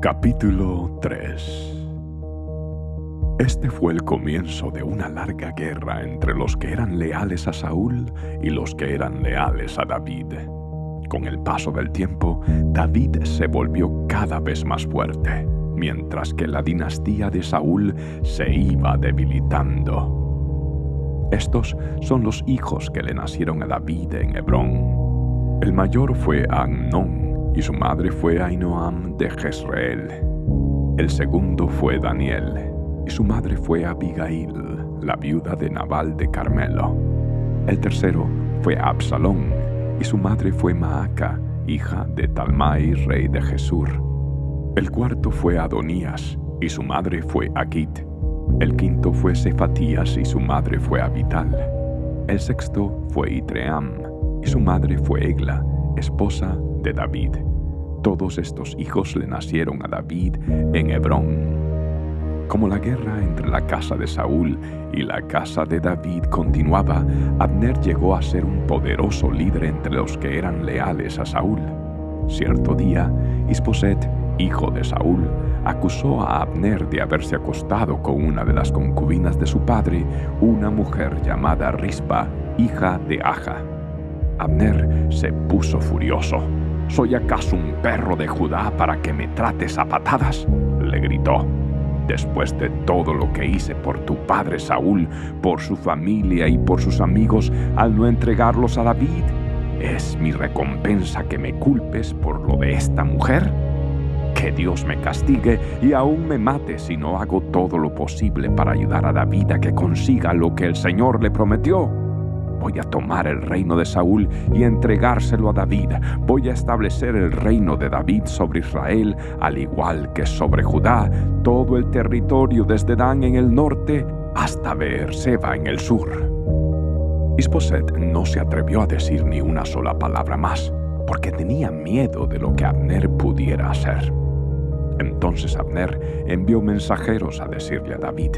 Capítulo 3 Este fue el comienzo de una larga guerra entre los que eran leales a Saúl y los que eran leales a David. Con el paso del tiempo, David se volvió cada vez más fuerte, mientras que la dinastía de Saúl se iba debilitando. Estos son los hijos que le nacieron a David en Hebrón. El mayor fue Amnón, y su madre fue Ainoam de Jezreel. El segundo fue Daniel, y su madre fue Abigail, la viuda de Nabal de Carmelo. El tercero fue Absalón, y su madre fue Maaca, hija de Talmai, rey de Jesur. El cuarto fue Adonías, y su madre fue Aquit. El quinto fue Cefatías, y su madre fue Abital. El sexto fue Itream, y su madre fue Egla, esposa de David. Todos estos hijos le nacieron a David en Hebrón. Como la guerra entre la casa de Saúl y la casa de David continuaba, Abner llegó a ser un poderoso líder entre los que eran leales a Saúl. Cierto día, Isboset, hijo de Saúl, acusó a Abner de haberse acostado con una de las concubinas de su padre, una mujer llamada Rispa, hija de Aja. Abner se puso furioso. ¿Soy acaso un perro de Judá para que me trates a patadas? le gritó. Después de todo lo que hice por tu padre Saúl, por su familia y por sus amigos al no entregarlos a David, ¿es mi recompensa que me culpes por lo de esta mujer? Que Dios me castigue y aún me mate si no hago todo lo posible para ayudar a David a que consiga lo que el Señor le prometió. Voy a tomar el reino de Saúl y entregárselo a David. Voy a establecer el reino de David sobre Israel, al igual que sobre Judá, todo el territorio desde Dan en el norte hasta Beerseba en el sur. Isboset no se atrevió a decir ni una sola palabra más, porque tenía miedo de lo que Abner pudiera hacer. Entonces Abner envió mensajeros a decirle a David,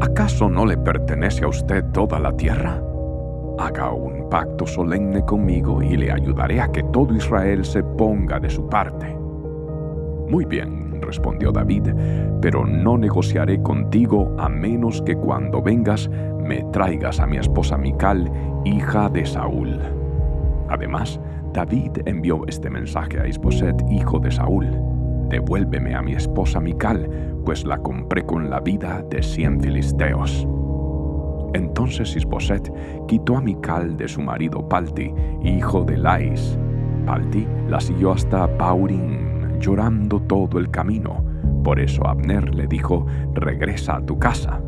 ¿acaso no le pertenece a usted toda la tierra? Haga un pacto solemne conmigo y le ayudaré a que todo Israel se ponga de su parte. Muy bien, respondió David, pero no negociaré contigo a menos que cuando vengas me traigas a mi esposa Mical, hija de Saúl. Además, David envió este mensaje a Isboset, hijo de Saúl. Devuélveme a mi esposa Mical, pues la compré con la vida de cien filisteos. Entonces Isboset quitó a Mical de su marido Palti, hijo de Lais. Palti la siguió hasta Paurim, llorando todo el camino. Por eso Abner le dijo, regresa a tu casa.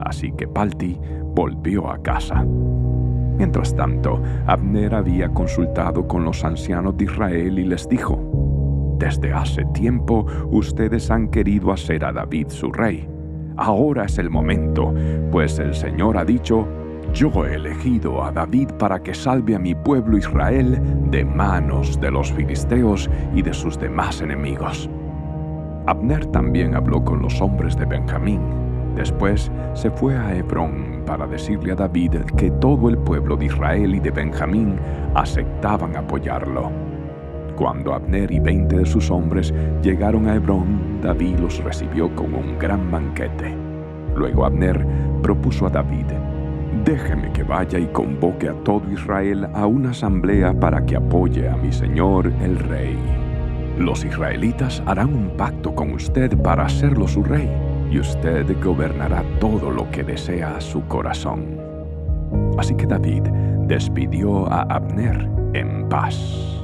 Así que Palti volvió a casa. Mientras tanto, Abner había consultado con los ancianos de Israel y les dijo, Desde hace tiempo ustedes han querido hacer a David su rey ahora es el momento, pues el Señor ha dicho, yo he elegido a David para que salve a mi pueblo Israel de manos de los filisteos y de sus demás enemigos. Abner también habló con los hombres de Benjamín. Después se fue a Hebrón para decirle a David que todo el pueblo de Israel y de Benjamín aceptaban apoyarlo. Cuando Abner y veinte de sus hombres llegaron a Hebrón, David los recibió con un gran banquete. Luego Abner propuso a David, déjeme que vaya y convoque a todo Israel a una asamblea para que apoye a mi señor el rey. Los israelitas harán un pacto con usted para hacerlo su rey, y usted gobernará todo lo que desea su corazón. Así que David despidió a Abner en paz.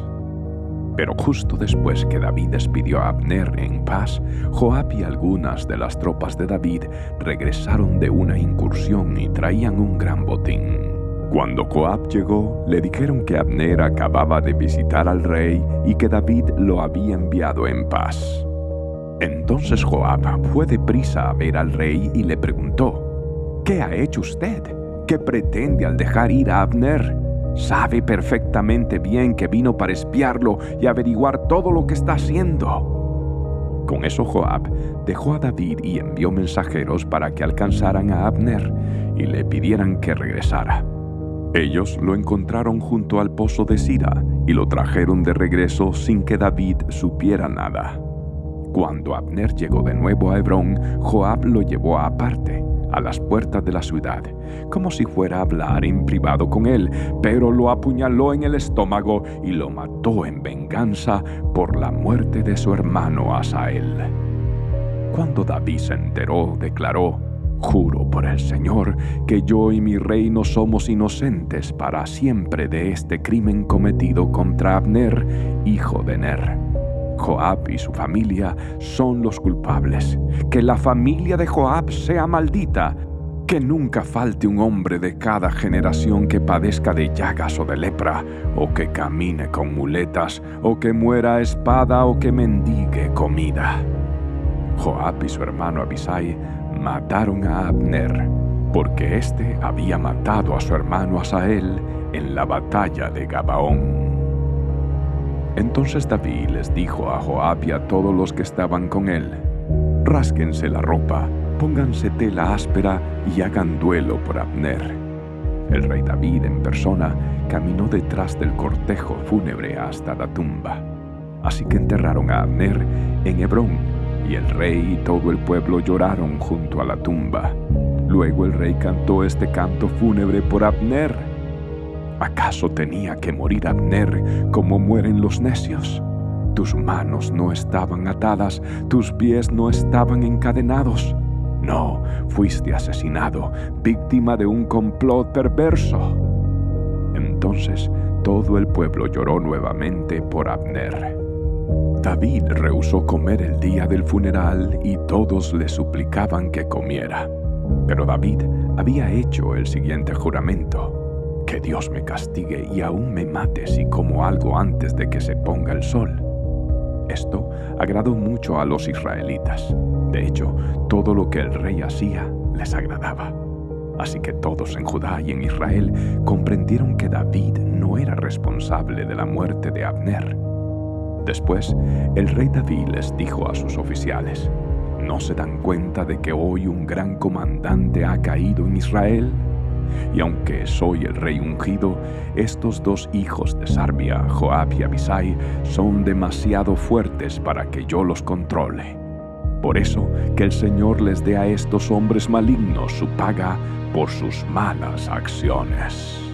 Pero justo después que David despidió a Abner en paz, Joab y algunas de las tropas de David regresaron de una incursión y traían un gran botín. Cuando Joab llegó, le dijeron que Abner acababa de visitar al rey y que David lo había enviado en paz. Entonces Joab fue deprisa a ver al rey y le preguntó, ¿Qué ha hecho usted? ¿Qué pretende al dejar ir a Abner? Sabe perfectamente bien que vino para espiarlo y averiguar todo lo que está haciendo. Con eso Joab dejó a David y envió mensajeros para que alcanzaran a Abner y le pidieran que regresara. Ellos lo encontraron junto al pozo de Sira y lo trajeron de regreso sin que David supiera nada. Cuando Abner llegó de nuevo a Hebrón, Joab lo llevó aparte, a las puertas de la ciudad, como si fuera a hablar en privado con él, pero lo apuñaló en el estómago y lo mató en venganza por la muerte de su hermano Asael. Cuando David se enteró, declaró, Juro por el Señor que yo y mi reino somos inocentes para siempre de este crimen cometido contra Abner, hijo de Ner. Joab y su familia son los culpables. Que la familia de Joab sea maldita. Que nunca falte un hombre de cada generación que padezca de llagas o de lepra, o que camine con muletas, o que muera a espada, o que mendigue comida. Joab y su hermano Abisai mataron a Abner, porque éste había matado a su hermano Asael en la batalla de Gabaón. Entonces David les dijo a Joab y a todos los que estaban con él, Rásquense la ropa, pónganse tela áspera y hagan duelo por Abner. El rey David en persona caminó detrás del cortejo fúnebre hasta la tumba. Así que enterraron a Abner en Hebrón, y el rey y todo el pueblo lloraron junto a la tumba. Luego el rey cantó este canto fúnebre por Abner ¿Acaso tenía que morir Abner como mueren los necios? Tus manos no estaban atadas, tus pies no estaban encadenados. No, fuiste asesinado, víctima de un complot perverso. Entonces todo el pueblo lloró nuevamente por Abner. David rehusó comer el día del funeral y todos le suplicaban que comiera. Pero David había hecho el siguiente juramento. Que Dios me castigue y aún me mate si como algo antes de que se ponga el sol. Esto agradó mucho a los israelitas. De hecho, todo lo que el rey hacía les agradaba. Así que todos en Judá y en Israel comprendieron que David no era responsable de la muerte de Abner. Después, el rey David les dijo a sus oficiales, ¿no se dan cuenta de que hoy un gran comandante ha caído en Israel? Y aunque soy el rey ungido, estos dos hijos de Sarbia, Joab y Abisai, son demasiado fuertes para que yo los controle. Por eso, que el Señor les dé a estos hombres malignos su paga por sus malas acciones.